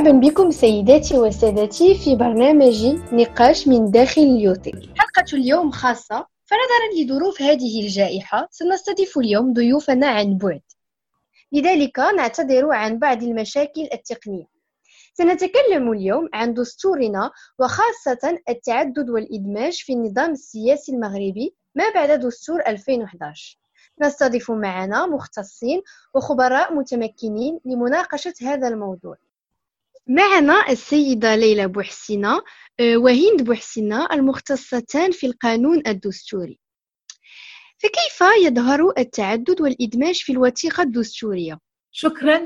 مرحبا بكم سيداتي وسادتي في برنامج نقاش من داخل اليوتيوب. حلقة اليوم خاصة فنظرا لظروف هذه الجائحة سنستضيف اليوم ضيوفنا عن بعد. لذلك نعتذر عن بعض المشاكل التقنية. سنتكلم اليوم عن دستورنا وخاصة التعدد والإدماج في النظام السياسي المغربي ما بعد دستور 2011 نستضيف معنا مختصين وخبراء متمكنين لمناقشة هذا الموضوع. معنا السيدة ليلى بوحسينة آه، وهند بوحسينة المختصتان في القانون الدستوري. فكيف يظهر التعدد والإدماج في الوثيقة الدستورية؟ شكرا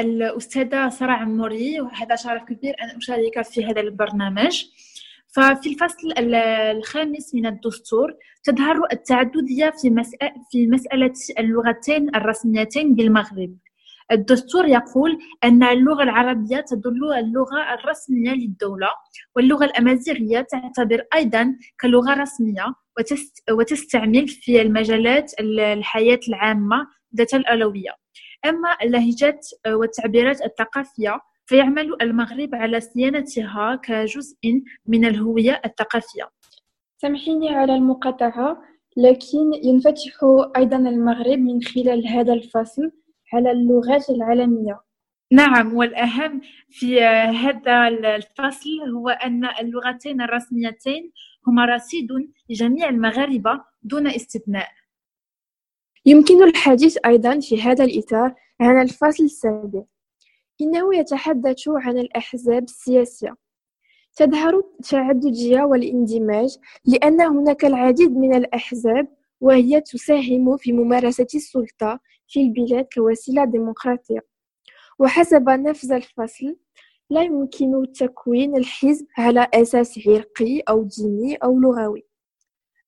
الأستاذة سارة عموري وهذا شرف كبير أن أشارك في هذا البرنامج. ففي الفصل الخامس من الدستور تظهر التعددية في مسألة اللغتين الرسميتين بالمغرب. الدستور يقول أن اللغة العربية تدل اللغة الرسمية للدولة واللغة الأمازيغية تعتبر أيضا كلغة رسمية وتستعمل في المجالات الحياة العامة ذات الأولوية أما اللهجات والتعبيرات الثقافية فيعمل المغرب على صيانتها كجزء من الهوية الثقافية. سامحيني على المقاطعة لكن ينفتح أيضا المغرب من خلال هذا الفصل. على اللغات العالمية. نعم والأهم في هذا الفصل هو أن اللغتين الرسميتين هما رصيد لجميع المغاربة دون استثناء. يمكن الحديث أيضا في هذا الإطار عن الفصل السابع. إنه يتحدث عن الأحزاب السياسية. تظهر التعددية والإندماج لأن هناك العديد من الأحزاب وهي تساهم في ممارسة السلطة في البلاد كوسيلة ديمقراطية. وحسب نفس الفصل لا يمكن تكوين الحزب على أساس عرقي أو ديني أو لغوي.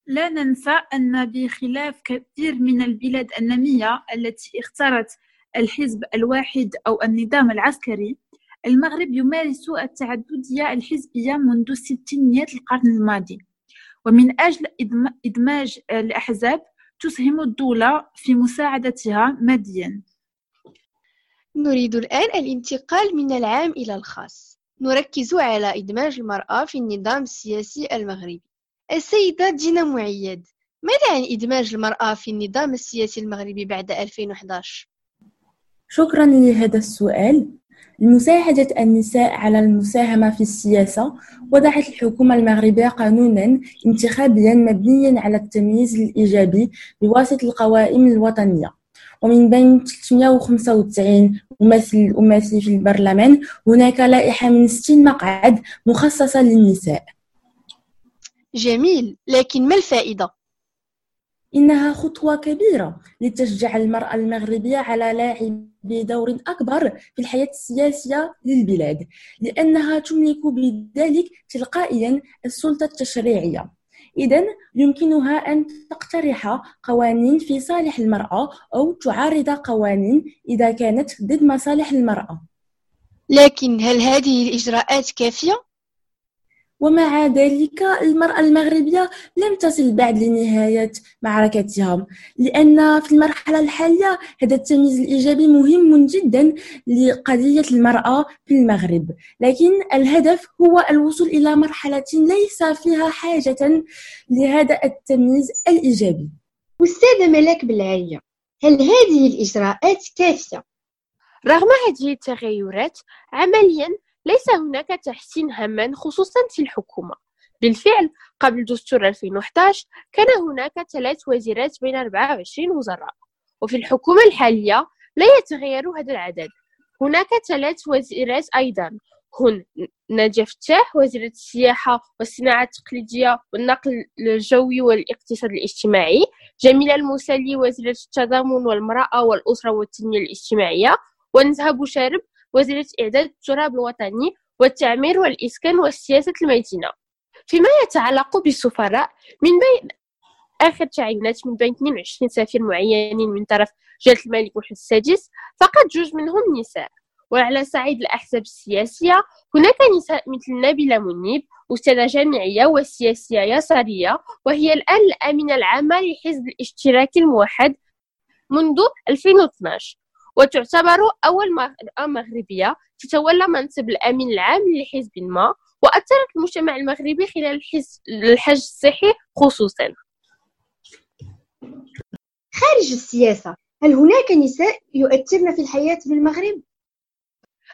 لا ننسى أن بخلاف كثير من البلاد النامية التي اختارت الحزب الواحد أو النظام العسكري المغرب يمارس التعددية الحزبية منذ ستينيات القرن الماضي. ومن أجل إدماج الأحزاب تسهم الدولة في مساعدتها ماديا. نريد الآن الانتقال من العام إلى الخاص. نركز على إدماج المرأة في النظام السياسي المغربي. السيدة دينا معيد ماذا عن إدماج المرأة في النظام السياسي المغربي بعد 2011؟ شكرا لهذا السؤال. لمساعدة النساء على المساهمة في السياسة وضعت الحكومة المغربية قانونا انتخابيا مبنيا على التمييز الإيجابي بواسطة القوائم الوطنية. ومن بين 395 ممثل أمثل في البرلمان هناك لائحة من 60 مقعد مخصصة للنساء. جميل. لكن ما الفائدة؟ إنها خطوة كبيرة لتشجع المرأة المغربية على لعب بدور أكبر في الحياة السياسية للبلاد لأنها تملك بذلك تلقائيا السلطة التشريعية إذا يمكنها أن تقترح قوانين في صالح المرأة أو تعارض قوانين إذا كانت ضد مصالح المرأة لكن هل هذه الإجراءات كافية؟ ومع ذلك المرأة المغربية لم تصل بعد لنهاية معركتها لأن في المرحلة الحالية هذا التمييز الإيجابي مهم جدا لقضية المرأة في المغرب لكن الهدف هو الوصول إلى مرحلة ليس فيها حاجة لهذا التمييز الإيجابي أستاذة ملاك بالعالية هل هذه الإجراءات كافية؟ رغم هذه التغيرات عمليا ليس هناك تحسين هاما خصوصا في الحكومة. بالفعل قبل دستور 2011 كان هناك ثلاث وزيرات بين 24 وزراء وفي الحكومة الحالية لا يتغير هذا العدد. هناك ثلاث وزيرات أيضا هن نادية فتاح وزيرة السياحة والصناعة التقليدية والنقل الجوي والاقتصاد الاجتماعي جميلة المسلي وزيرة التضامن والمرأة والأسرة والتنمية الاجتماعية ونزهة بوشارب وزيرة إعداد التراب الوطني والتعمير والإسكان والسياسة المدينة. فيما يتعلق بالسفراء من بين آخر تعيينات من بين 22 سفير معينين من طرف جلالة الملك محمد السادس فقط جوج منهم نساء. وعلى صعيد الأحزاب السياسية هناك نساء مثل نبيلة منيب أستاذة جامعية وسياسية يسارية وهي الآن الأمينة العامة لحزب الاشتراك الموحد منذ 2012 وتعتبر أول امرأة مغربية تتولى منصب الأمين العام لحزب ما وأثرت المجتمع المغربي خلال الحج الصحي خصوصا. خارج السياسة هل هناك نساء يؤثرن في الحياة بالمغرب؟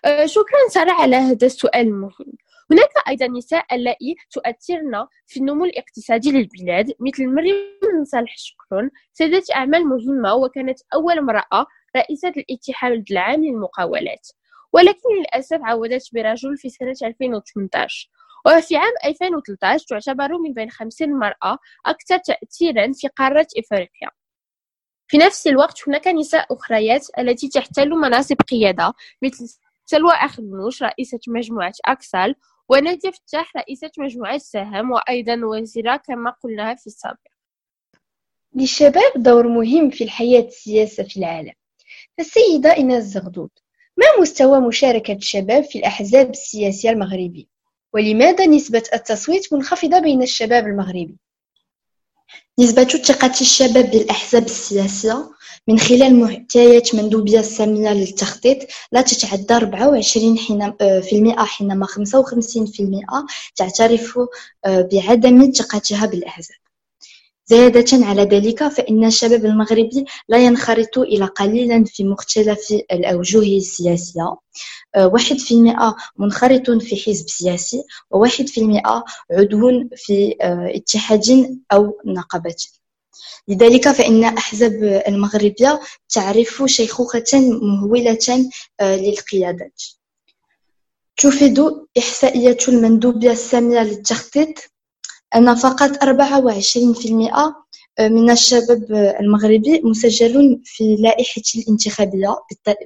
أه، شكرا سارة على هذا السؤال المهم. هناك أيضا نساء اللائي تؤثرن في النمو الاقتصادي للبلاد مثل مريم صالح شكرون سيدة أعمال مهمة وكانت أول امرأة رئيسة الاتحاد العام للمقاولات. ولكن للأسف عودت برجل في سنة 2018 وفي عام 2013 تعتبر من بين 50 مرأة أكثر تأثيرا في قارة إفريقيا. في نفس الوقت هناك نساء أخريات التي تحتل مناصب قيادة مثل سلوى أخنوش رئيسة مجموعة أكسال ونادية فتاح رئيسة مجموعة سهم وأيضا وزيرة كما قلنا في السابق. للشباب دور مهم في الحياة السياسة في العالم. فالسيدة إيناس زغدود ما مستوى مشاركة الشباب في الأحزاب السياسية المغربية؟ ولماذا نسبة التصويت منخفضة بين الشباب المغربي؟ نسبة ثقة الشباب بالأحزاب السياسية من خلال محتويات مندوبية السامية للتخطيط لا تتعدى 24 آه، في المئة حينما 55 في المئة تعترف آه، بعدم ثقتها بالأحزاب زيادة على ذلك فإن الشباب المغربي لا ينخرط إلى قليلا في مختلف الأوجه السياسية. آه، واحد في المئة منخرط في حزب سياسي وواحد في المئة عضو في اتحاد أو نقابة. لذلك فإن أحزاب المغربية تعرف شيخوخة مهولة آه، للقيادات. تفيد إحصائية المندوبية السامية للتخطيط. أن فقط 24% آه، من الشباب المغربي مسجل في لائحة الانتخابية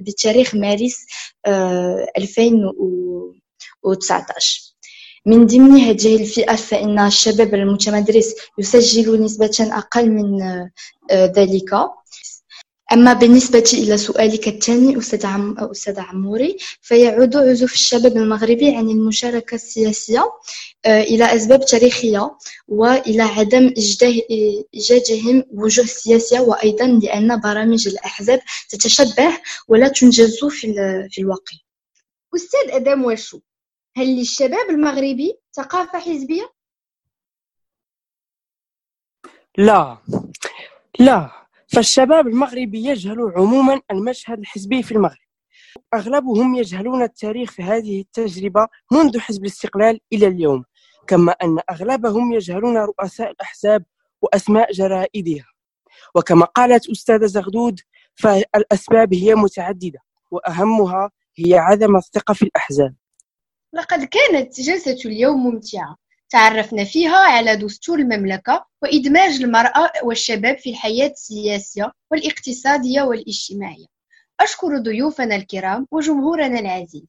بتاريخ مارس 2019 آه، من ضمن هذه الفئة فإن الشباب المتمدرس يسجل نسبة أقل من آه، ذلك. أما بالنسبة إلى سؤالك الثاني أستاذ عم... أستاذ عموري فيعود عزوف الشباب المغربي عن المشاركة السياسية آه، إلى أسباب تاريخية وإلى عدم إيجادهم وجوه سياسية وأيضا لأن برامج الأحزاب تتشبه ولا تنجز في, في الواقع. أستاذ أدام وشو هل للشباب المغربي ثقافة حزبية؟ لا. لا. فالشباب المغربي يجهل عموما المشهد الحزبي في المغرب. أغلبهم يجهلون التاريخ في هذه التجربة منذ حزب الاستقلال إلى اليوم كما أن أغلبهم يجهلون رؤساء الأحزاب وأسماء جرائدها. وكما قالت أستاذة زغدود فالأسباب هي متعددة وأهمها هي عدم الثقة في الأحزاب. لقد كانت جلسة اليوم ممتعة. تعرفنا فيها على دستور المملكة وإدماج المرأة والشباب في الحياة السياسية والاقتصادية والاجتماعية. أشكر ضيوفنا الكرام وجمهورنا العزيز.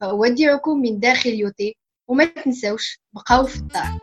فأودعكم من داخل يوتي وما تنسوش بقاو في الدار.